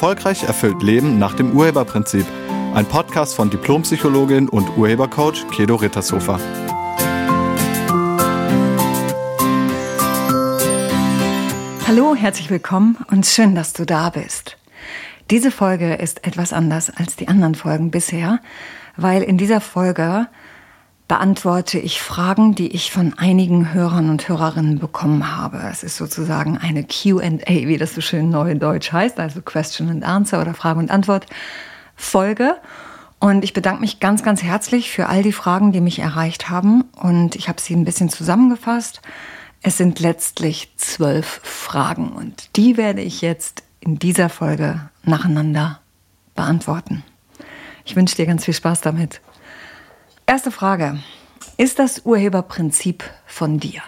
Erfolgreich erfüllt Leben nach dem Urheberprinzip. Ein Podcast von Diplompsychologin und Urhebercoach Kedo Rittershofer. Hallo, herzlich willkommen und schön, dass du da bist. Diese Folge ist etwas anders als die anderen Folgen bisher, weil in dieser Folge beantworte ich Fragen, die ich von einigen Hörern und Hörerinnen bekommen habe. Es ist sozusagen eine QA, wie das so schön neu Deutsch heißt, also Question and Answer oder Frage und Antwort Folge. Und ich bedanke mich ganz, ganz herzlich für all die Fragen, die mich erreicht haben. Und ich habe sie ein bisschen zusammengefasst. Es sind letztlich zwölf Fragen und die werde ich jetzt in dieser Folge nacheinander beantworten. Ich wünsche dir ganz viel Spaß damit. Erste Frage. Ist das Urheberprinzip von dir?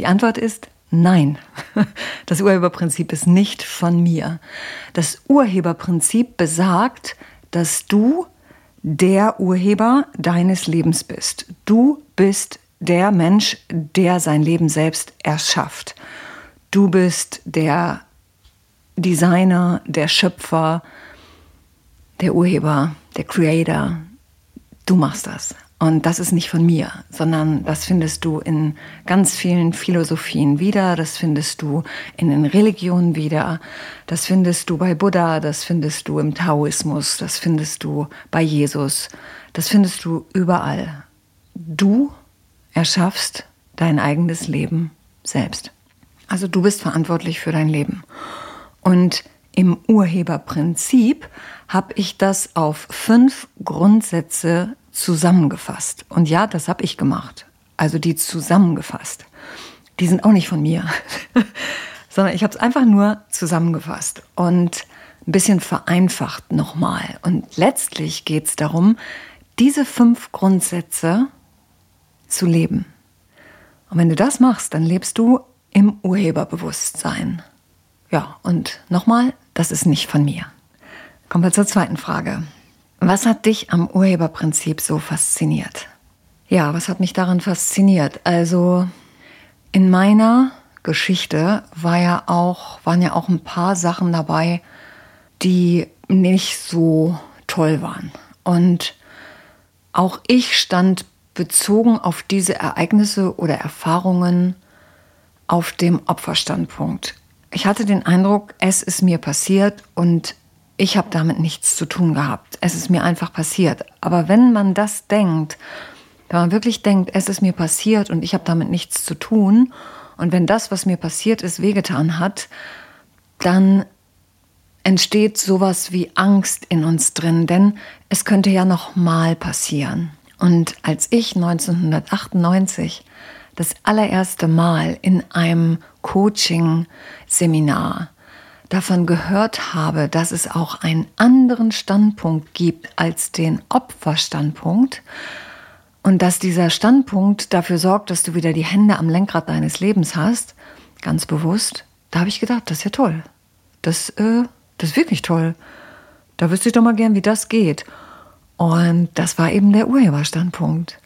Die Antwort ist nein. Das Urheberprinzip ist nicht von mir. Das Urheberprinzip besagt, dass du der Urheber deines Lebens bist. Du bist der Mensch, der sein Leben selbst erschafft. Du bist der Designer, der Schöpfer, der Urheber, der Creator, du machst das. Und das ist nicht von mir, sondern das findest du in ganz vielen Philosophien wieder, das findest du in den Religionen wieder, das findest du bei Buddha, das findest du im Taoismus, das findest du bei Jesus, das findest du überall. Du erschaffst dein eigenes Leben selbst. Also du bist verantwortlich für dein Leben. Und im Urheberprinzip habe ich das auf fünf Grundsätze zusammengefasst. Und ja, das habe ich gemacht. Also die zusammengefasst. Die sind auch nicht von mir, sondern ich habe es einfach nur zusammengefasst und ein bisschen vereinfacht nochmal. Und letztlich geht es darum, diese fünf Grundsätze zu leben. Und wenn du das machst, dann lebst du im Urheberbewusstsein. Ja, und nochmal, das ist nicht von mir. Kommen wir zur zweiten Frage. Was hat dich am Urheberprinzip so fasziniert? Ja, was hat mich daran fasziniert? Also in meiner Geschichte war ja auch, waren ja auch ein paar Sachen dabei, die nicht so toll waren. Und auch ich stand bezogen auf diese Ereignisse oder Erfahrungen auf dem Opferstandpunkt. Ich hatte den Eindruck, es ist mir passiert und ich habe damit nichts zu tun gehabt. Es ist mir einfach passiert. Aber wenn man das denkt, wenn man wirklich denkt, es ist mir passiert und ich habe damit nichts zu tun, und wenn das, was mir passiert ist, wehgetan hat, dann entsteht sowas wie Angst in uns drin, denn es könnte ja noch mal passieren. Und als ich 1998 das allererste Mal in einem Coaching-Seminar davon gehört habe, dass es auch einen anderen Standpunkt gibt als den Opferstandpunkt und dass dieser Standpunkt dafür sorgt, dass du wieder die Hände am Lenkrad deines Lebens hast, ganz bewusst, da habe ich gedacht, das ist ja toll. Das, äh, das ist wirklich toll. Da wüsste ich doch mal gern, wie das geht. Und das war eben der Urheberstandpunkt.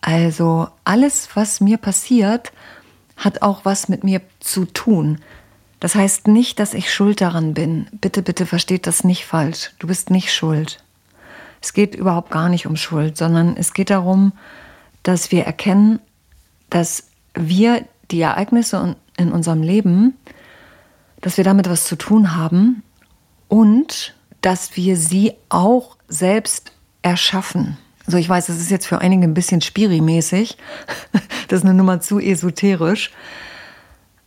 Also alles, was mir passiert, hat auch was mit mir zu tun. Das heißt nicht, dass ich schuld daran bin. Bitte, bitte versteht das nicht falsch. Du bist nicht schuld. Es geht überhaupt gar nicht um Schuld, sondern es geht darum, dass wir erkennen, dass wir die Ereignisse in unserem Leben, dass wir damit was zu tun haben und dass wir sie auch selbst erschaffen. Also ich weiß, das ist jetzt für einige ein bisschen spirimäßig. Das ist eine Nummer zu esoterisch.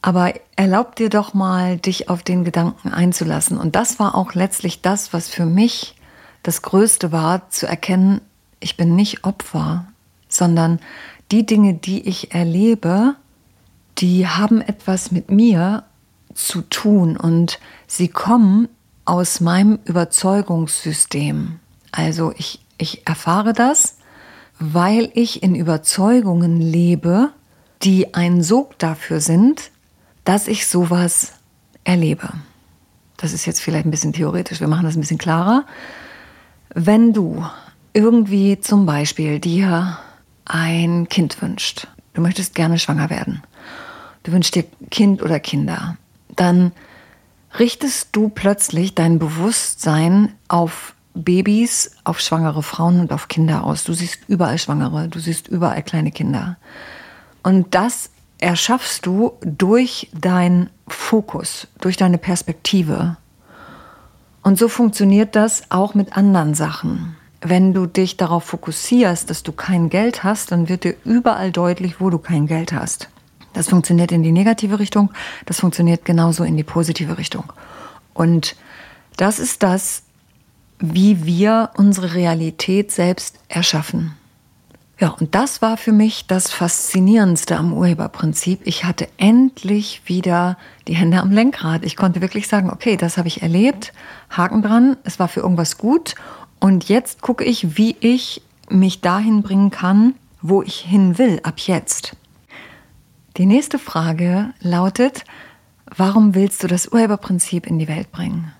Aber erlaub dir doch mal, dich auf den Gedanken einzulassen. Und das war auch letztlich das, was für mich das Größte war, zu erkennen, ich bin nicht Opfer, sondern die Dinge, die ich erlebe, die haben etwas mit mir zu tun und sie kommen aus meinem Überzeugungssystem. Also ich, ich erfahre das, weil ich in Überzeugungen lebe, die ein Sog dafür sind, dass ich sowas erlebe. Das ist jetzt vielleicht ein bisschen theoretisch, wir machen das ein bisschen klarer. Wenn du irgendwie zum Beispiel dir ein Kind wünscht, du möchtest gerne schwanger werden, du wünschst dir Kind oder Kinder, dann richtest du plötzlich dein Bewusstsein auf Babys, auf schwangere Frauen und auf Kinder aus. Du siehst überall Schwangere, du siehst überall kleine Kinder. Und das erschaffst du durch deinen Fokus, durch deine Perspektive. Und so funktioniert das auch mit anderen Sachen. Wenn du dich darauf fokussierst, dass du kein Geld hast, dann wird dir überall deutlich, wo du kein Geld hast. Das funktioniert in die negative Richtung, das funktioniert genauso in die positive Richtung. Und das ist das, wie wir unsere Realität selbst erschaffen. Ja, und das war für mich das Faszinierendste am Urheberprinzip. Ich hatte endlich wieder die Hände am Lenkrad. Ich konnte wirklich sagen, okay, das habe ich erlebt, Haken dran, es war für irgendwas gut. Und jetzt gucke ich, wie ich mich dahin bringen kann, wo ich hin will, ab jetzt. Die nächste Frage lautet, warum willst du das Urheberprinzip in die Welt bringen?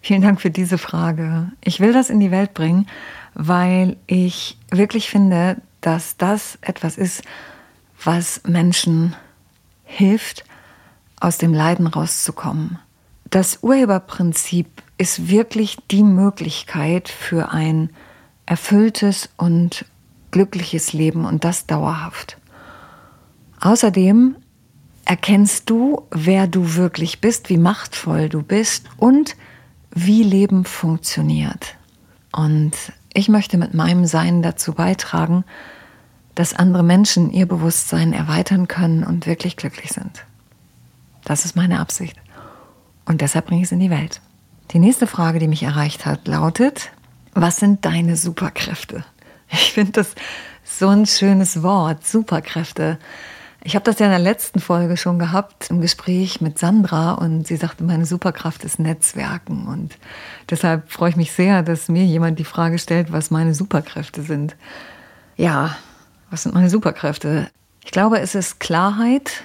Vielen Dank für diese Frage. Ich will das in die Welt bringen, weil ich wirklich finde, dass das etwas ist, was Menschen hilft, aus dem Leiden rauszukommen. Das Urheberprinzip ist wirklich die Möglichkeit für ein erfülltes und glückliches Leben und das dauerhaft. Außerdem erkennst du, wer du wirklich bist, wie machtvoll du bist und wie Leben funktioniert. Und ich möchte mit meinem Sein dazu beitragen, dass andere Menschen ihr Bewusstsein erweitern können und wirklich glücklich sind. Das ist meine Absicht. Und deshalb bringe ich es in die Welt. Die nächste Frage, die mich erreicht hat, lautet, was sind deine Superkräfte? Ich finde das so ein schönes Wort, Superkräfte. Ich habe das ja in der letzten Folge schon gehabt im Gespräch mit Sandra und sie sagte, meine Superkraft ist Netzwerken. Und deshalb freue ich mich sehr, dass mir jemand die Frage stellt, was meine Superkräfte sind. Ja, was sind meine Superkräfte? Ich glaube, es ist Klarheit,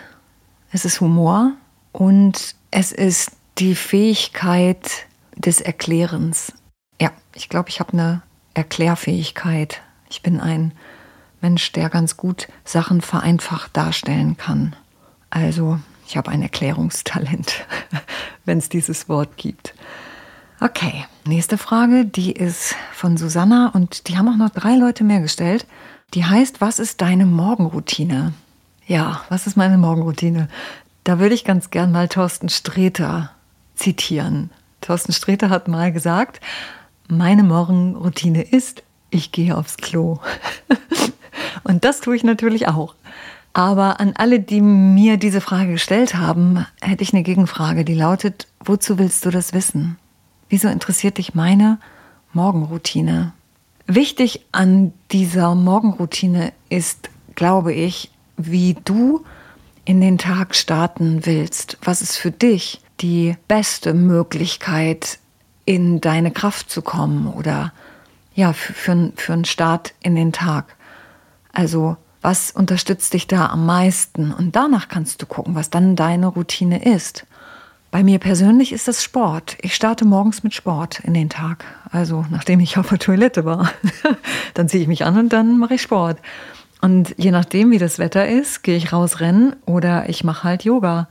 es ist Humor und es ist die Fähigkeit des Erklärens. Ja, ich glaube, ich habe eine Erklärfähigkeit. Ich bin ein Mensch, der ganz gut Sachen vereinfacht darstellen kann. Also, ich habe ein Erklärungstalent, wenn es dieses Wort gibt. Okay, nächste Frage, die ist von Susanna und die haben auch noch drei Leute mehr gestellt. Die heißt, was ist deine Morgenroutine? Ja, was ist meine Morgenroutine? Da würde ich ganz gern mal Thorsten Sträter zitieren. Thorsten Sträter hat mal gesagt, meine Morgenroutine ist, ich gehe aufs Klo. Und das tue ich natürlich auch. Aber an alle, die mir diese Frage gestellt haben, hätte ich eine Gegenfrage, die lautet, wozu willst du das wissen? Wieso interessiert dich meine Morgenroutine? Wichtig an dieser Morgenroutine ist, glaube ich, wie du in den Tag starten willst. Was ist für dich die beste Möglichkeit, in deine Kraft zu kommen oder ja, für, für, für einen Start in den Tag? Also was unterstützt dich da am meisten? Und danach kannst du gucken, was dann deine Routine ist. Bei mir persönlich ist das Sport. Ich starte morgens mit Sport in den Tag. Also nachdem ich auf der Toilette war, dann ziehe ich mich an und dann mache ich Sport. Und je nachdem, wie das Wetter ist, gehe ich raus rennen oder ich mache halt Yoga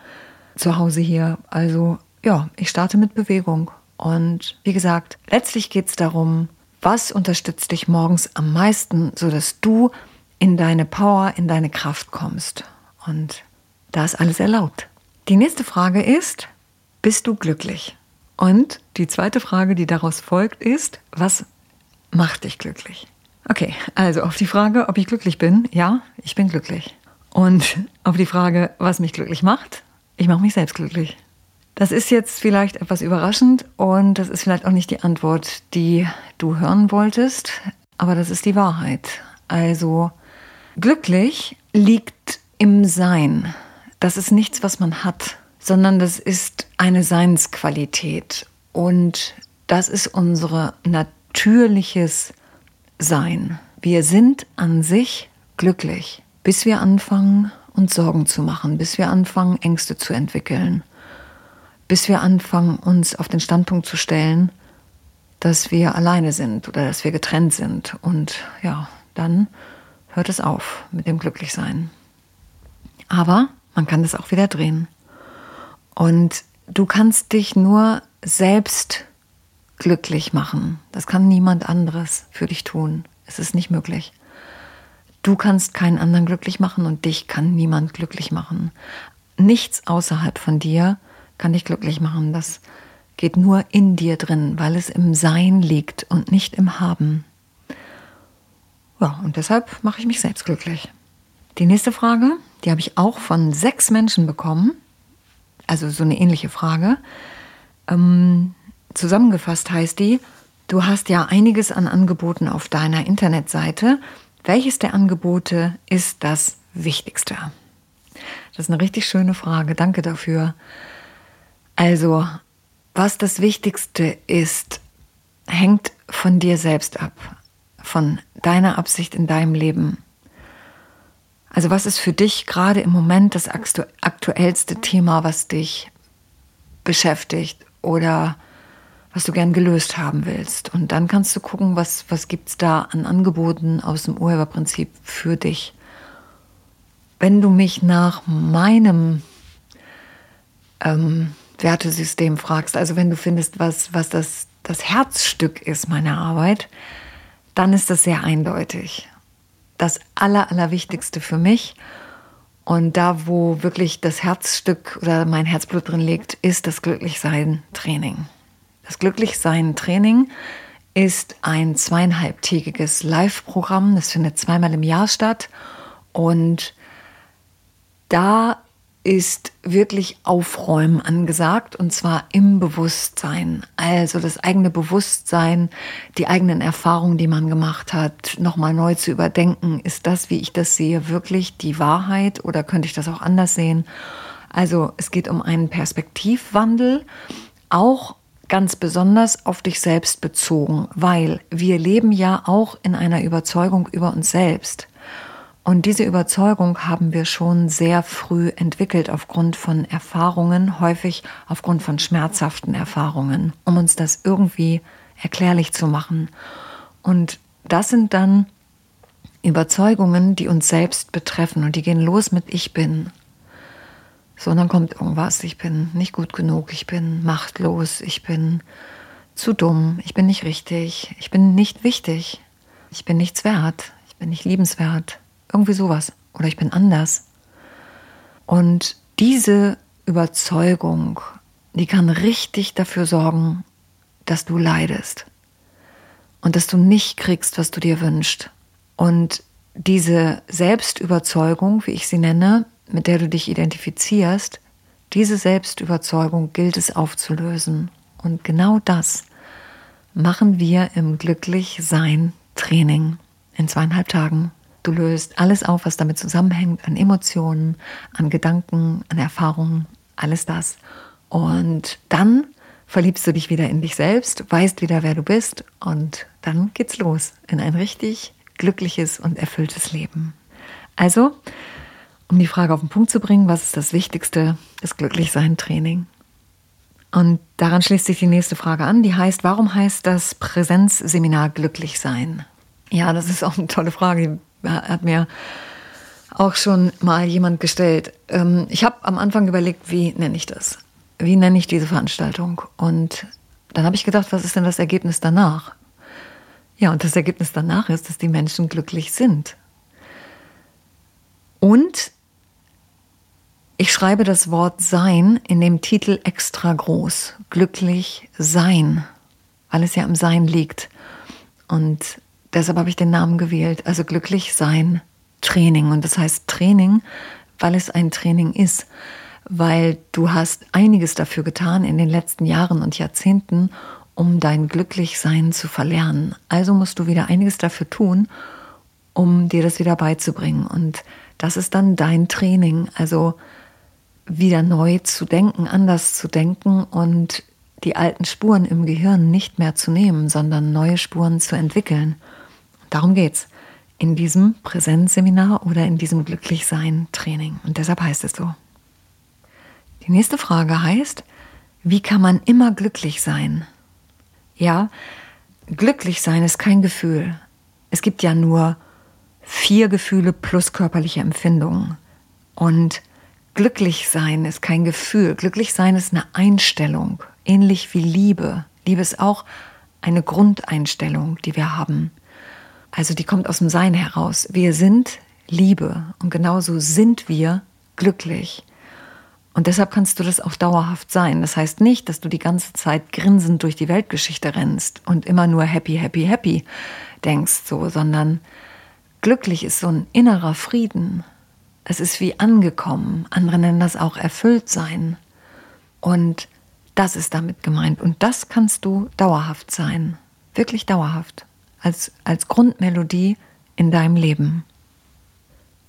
zu Hause hier. Also ja, ich starte mit Bewegung. Und wie gesagt, letztlich geht es darum, was unterstützt dich morgens am meisten, sodass du in deine Power, in deine Kraft kommst. Und da ist alles erlaubt. Die nächste Frage ist, bist du glücklich? Und die zweite Frage, die daraus folgt, ist, was macht dich glücklich? Okay, also auf die Frage, ob ich glücklich bin, ja, ich bin glücklich. Und auf die Frage, was mich glücklich macht, ich mache mich selbst glücklich. Das ist jetzt vielleicht etwas überraschend und das ist vielleicht auch nicht die Antwort, die du hören wolltest, aber das ist die Wahrheit. Also Glücklich liegt im Sein. Das ist nichts, was man hat, sondern das ist eine Seinsqualität. Und das ist unser natürliches Sein. Wir sind an sich glücklich, bis wir anfangen, uns Sorgen zu machen, bis wir anfangen, Ängste zu entwickeln, bis wir anfangen, uns auf den Standpunkt zu stellen, dass wir alleine sind oder dass wir getrennt sind. Und ja, dann hört es auf mit dem Glücklichsein. Aber man kann das auch wieder drehen. Und du kannst dich nur selbst glücklich machen. Das kann niemand anderes für dich tun. Es ist nicht möglich. Du kannst keinen anderen glücklich machen und dich kann niemand glücklich machen. Nichts außerhalb von dir kann dich glücklich machen. Das geht nur in dir drin, weil es im Sein liegt und nicht im Haben. Ja, und deshalb mache ich mich selbst glücklich. Die nächste Frage, die habe ich auch von sechs Menschen bekommen. Also so eine ähnliche Frage. Ähm, zusammengefasst heißt die, du hast ja einiges an Angeboten auf deiner Internetseite. Welches der Angebote ist das Wichtigste? Das ist eine richtig schöne Frage. Danke dafür. Also, was das Wichtigste ist, hängt von dir selbst ab, von deiner Absicht in deinem Leben. Also was ist für dich gerade im Moment das aktuellste Thema, was dich beschäftigt oder was du gern gelöst haben willst? Und dann kannst du gucken, was, was gibt es da an Angeboten aus dem Urheberprinzip für dich. Wenn du mich nach meinem ähm, Wertesystem fragst, also wenn du findest, was, was das, das Herzstück ist meiner Arbeit, dann ist das sehr eindeutig das Aller, Allerwichtigste für mich. Und da, wo wirklich das Herzstück oder mein Herzblut drin liegt, ist das Glücklichsein-Training. Das Glücklichsein-Training ist ein zweieinhalbtägiges Live-Programm. Das findet zweimal im Jahr statt. Und da ist wirklich Aufräumen angesagt und zwar im Bewusstsein. Also das eigene Bewusstsein, die eigenen Erfahrungen, die man gemacht hat, nochmal neu zu überdenken. Ist das, wie ich das sehe, wirklich die Wahrheit oder könnte ich das auch anders sehen? Also es geht um einen Perspektivwandel, auch ganz besonders auf dich selbst bezogen, weil wir leben ja auch in einer Überzeugung über uns selbst. Und diese Überzeugung haben wir schon sehr früh entwickelt aufgrund von Erfahrungen, häufig aufgrund von schmerzhaften Erfahrungen, um uns das irgendwie erklärlich zu machen. Und das sind dann Überzeugungen, die uns selbst betreffen und die gehen los mit Ich bin. So, und dann kommt irgendwas, ich bin nicht gut genug, ich bin machtlos, ich bin zu dumm, ich bin nicht richtig, ich bin nicht wichtig, ich bin nichts wert, ich bin nicht liebenswert, irgendwie sowas. Oder ich bin anders. Und diese Überzeugung, die kann richtig dafür sorgen, dass du leidest und dass du nicht kriegst, was du dir wünschst. Und diese Selbstüberzeugung, wie ich sie nenne, mit der du dich identifizierst, diese Selbstüberzeugung gilt es aufzulösen. Und genau das machen wir im Glücklich-Sein-Training in zweieinhalb Tagen. Du löst alles auf, was damit zusammenhängt, an Emotionen, an Gedanken, an Erfahrungen, alles das. Und dann verliebst du dich wieder in dich selbst, weißt wieder, wer du bist und dann geht's los in ein richtig glückliches und erfülltes Leben. Also, um die Frage auf den Punkt zu bringen, was ist das Wichtigste, das Glücklichsein-Training. Und daran schließt sich die nächste Frage an, die heißt, warum heißt das Präsenzseminar glücklich sein? Ja, das ist auch eine tolle Frage, hat mir auch schon mal jemand gestellt. Ähm, ich habe am Anfang überlegt, wie nenne ich das? Wie nenne ich diese Veranstaltung? Und dann habe ich gedacht, was ist denn das Ergebnis danach? Ja, und das Ergebnis danach ist, dass die Menschen glücklich sind. Und ich schreibe das Wort sein in dem Titel extra groß. Glücklich sein, weil es ja im Sein liegt. Und deshalb habe ich den Namen gewählt. Also glücklich sein Training. Und das heißt Training, weil es ein Training ist. Weil du hast einiges dafür getan in den letzten Jahren und Jahrzehnten, um dein Glücklichsein zu verlernen. Also musst du wieder einiges dafür tun, um dir das wieder beizubringen. Und das ist dann dein Training. Also wieder neu zu denken, anders zu denken und die alten Spuren im Gehirn nicht mehr zu nehmen, sondern neue Spuren zu entwickeln. Darum geht's in diesem Präsenzseminar oder in diesem Glücklichsein-Training. Und deshalb heißt es so. Die nächste Frage heißt, wie kann man immer glücklich sein? Ja, glücklich sein ist kein Gefühl. Es gibt ja nur vier Gefühle plus körperliche Empfindungen. Und glücklich sein ist kein Gefühl. Glücklich sein ist eine Einstellung, ähnlich wie Liebe. Liebe ist auch eine Grundeinstellung, die wir haben. Also die kommt aus dem Sein heraus. Wir sind Liebe und genauso sind wir glücklich. Und deshalb kannst du das auch dauerhaft sein. Das heißt nicht, dass du die ganze Zeit grinsend durch die Weltgeschichte rennst und immer nur happy, happy, happy denkst, so, sondern glücklich ist so ein innerer Frieden. Es ist wie angekommen. Andere nennen das auch erfüllt sein. Und das ist damit gemeint. Und das kannst du dauerhaft sein. Wirklich dauerhaft. Als, als Grundmelodie in deinem Leben.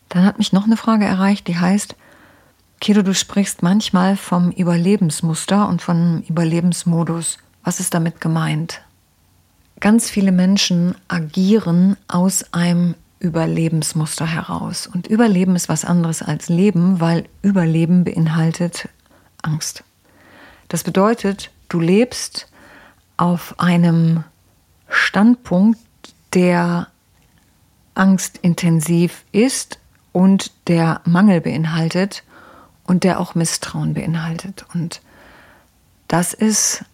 Dann hat mich noch eine Frage erreicht, die heißt, Kido, du sprichst manchmal vom Überlebensmuster und vom Überlebensmodus. Was ist damit gemeint? Ganz viele Menschen agieren aus einem Überlebensmuster heraus. Und Überleben ist was anderes als Leben, weil Überleben beinhaltet Angst. Das bedeutet, du lebst auf einem Standpunkt, der angstintensiv ist und der Mangel beinhaltet und der auch Misstrauen beinhaltet. Und das ist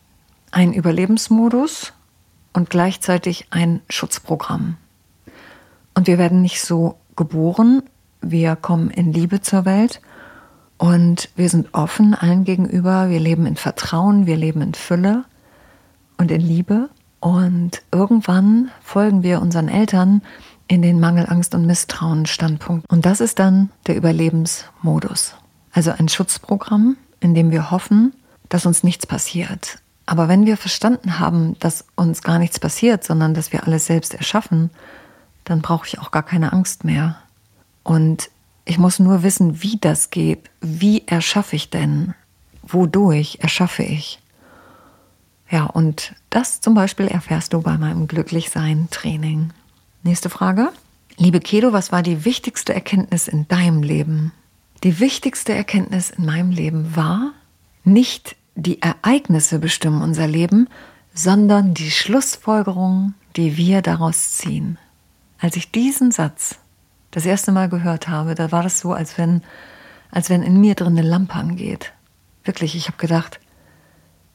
ein Überlebensmodus und gleichzeitig ein Schutzprogramm. Und wir werden nicht so geboren, wir kommen in Liebe zur Welt und wir sind offen allen gegenüber, wir leben in Vertrauen, wir leben in Fülle und in Liebe. Und irgendwann folgen wir unseren Eltern in den Mangel, Angst und Misstrauen Standpunkt. Und das ist dann der Überlebensmodus. Also ein Schutzprogramm, in dem wir hoffen, dass uns nichts passiert. Aber wenn wir verstanden haben, dass uns gar nichts passiert, sondern dass wir alles selbst erschaffen, dann brauche ich auch gar keine Angst mehr. Und ich muss nur wissen, wie das geht. Wie erschaffe ich denn? Wodurch erschaffe ich? Ja, und das zum Beispiel erfährst du bei meinem Glücklichsein-Training. Nächste Frage. Liebe Kedo, was war die wichtigste Erkenntnis in deinem Leben? Die wichtigste Erkenntnis in meinem Leben war, nicht die Ereignisse bestimmen unser Leben, sondern die Schlussfolgerungen, die wir daraus ziehen. Als ich diesen Satz das erste Mal gehört habe, da war das so, als wenn, als wenn in mir drin eine Lampe angeht. Wirklich, ich habe gedacht,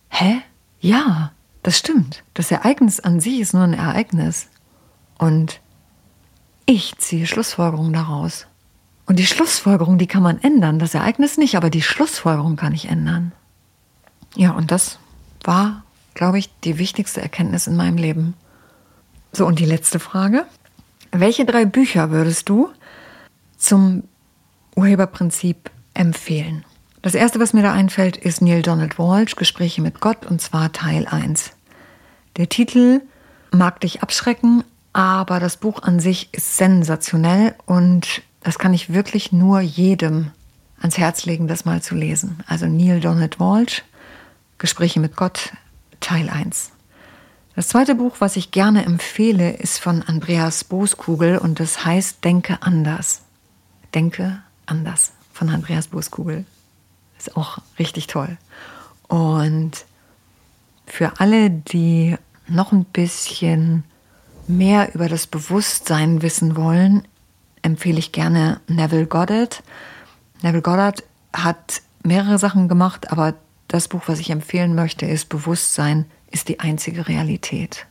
hä? Ja, das stimmt. Das Ereignis an sich ist nur ein Ereignis. Und ich ziehe Schlussfolgerungen daraus. Und die Schlussfolgerung, die kann man ändern. Das Ereignis nicht, aber die Schlussfolgerung kann ich ändern. Ja, und das war, glaube ich, die wichtigste Erkenntnis in meinem Leben. So, und die letzte Frage. Welche drei Bücher würdest du zum Urheberprinzip empfehlen? Das erste, was mir da einfällt, ist Neil Donald Walsh, Gespräche mit Gott, und zwar Teil 1. Der Titel mag dich abschrecken, aber das Buch an sich ist sensationell und das kann ich wirklich nur jedem ans Herz legen, das mal zu lesen. Also Neil Donald Walsh, Gespräche mit Gott, Teil 1. Das zweite Buch, was ich gerne empfehle, ist von Andreas Boskugel und das heißt Denke anders. Denke anders von Andreas Boskugel. Ist auch richtig toll. Und für alle, die noch ein bisschen mehr über das Bewusstsein wissen wollen, empfehle ich gerne Neville Goddard. Neville Goddard hat mehrere Sachen gemacht, aber das Buch, was ich empfehlen möchte, ist Bewusstsein ist die einzige Realität.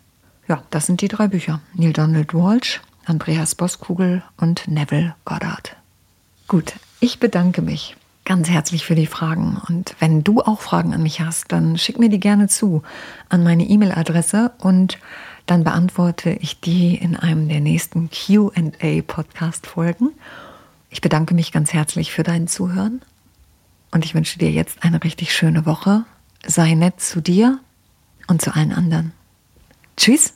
Ja, das sind die drei Bücher. Neil Donald Walsh, Andreas Boskugel und Neville Goddard. Gut, ich bedanke mich ganz herzlich für die Fragen. Und wenn du auch Fragen an mich hast, dann schick mir die gerne zu an meine E-Mail-Adresse und dann beantworte ich die in einem der nächsten QA-Podcast-Folgen. Ich bedanke mich ganz herzlich für dein Zuhören und ich wünsche dir jetzt eine richtig schöne Woche. Sei nett zu dir und zu allen anderen. Tschüss.